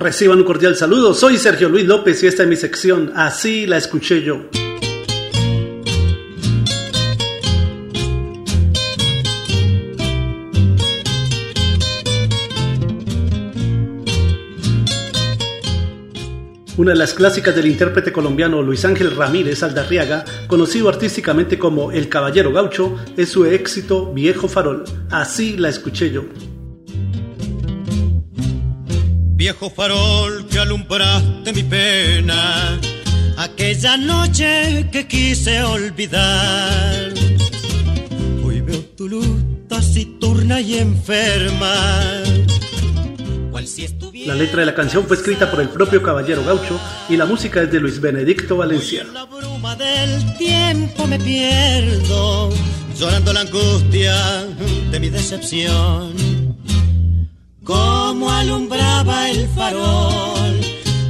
Reciban un cordial saludo, soy Sergio Luis López y esta es mi sección, así la escuché yo. Una de las clásicas del intérprete colombiano Luis Ángel Ramírez Aldarriaga, conocido artísticamente como El Caballero Gaucho, es su éxito Viejo Farol. Así la escuché yo. Viejo farol que alumbraste mi pena, aquella noche que quise olvidar. Hoy veo tu luz taciturna y enferma la letra de la canción fue escrita por el propio Caballero Gaucho y la música es de Luis Benedicto Valencia. En la bruma del tiempo me pierdo, llorando la angustia de mi decepción. Como alumbraba el farol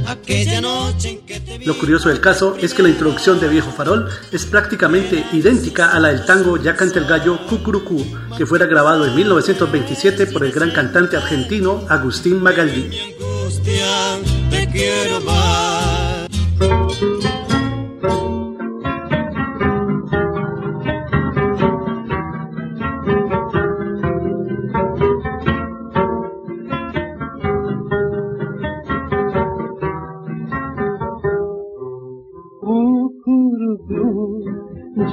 aquella noche en que te vi. Lo curioso del caso es que la introducción de Viejo Farol es prácticamente idéntica a la del tango Ya canta el gallo Cucurucú, que fuera grabado en 1927 por el gran cantante argentino Agustín Magaldi. Mi angustia, te quiero más.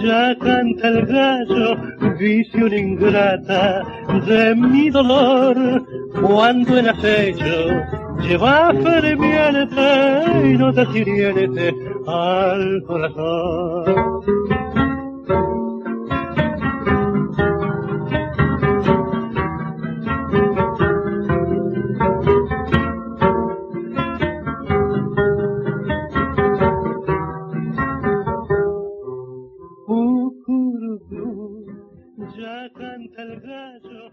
Ya canta el gallo, visión ingrata de mi dolor, cuando en acecho lleva mi arte y no te siriete al corazón. Cucurú, ya canta el gallo,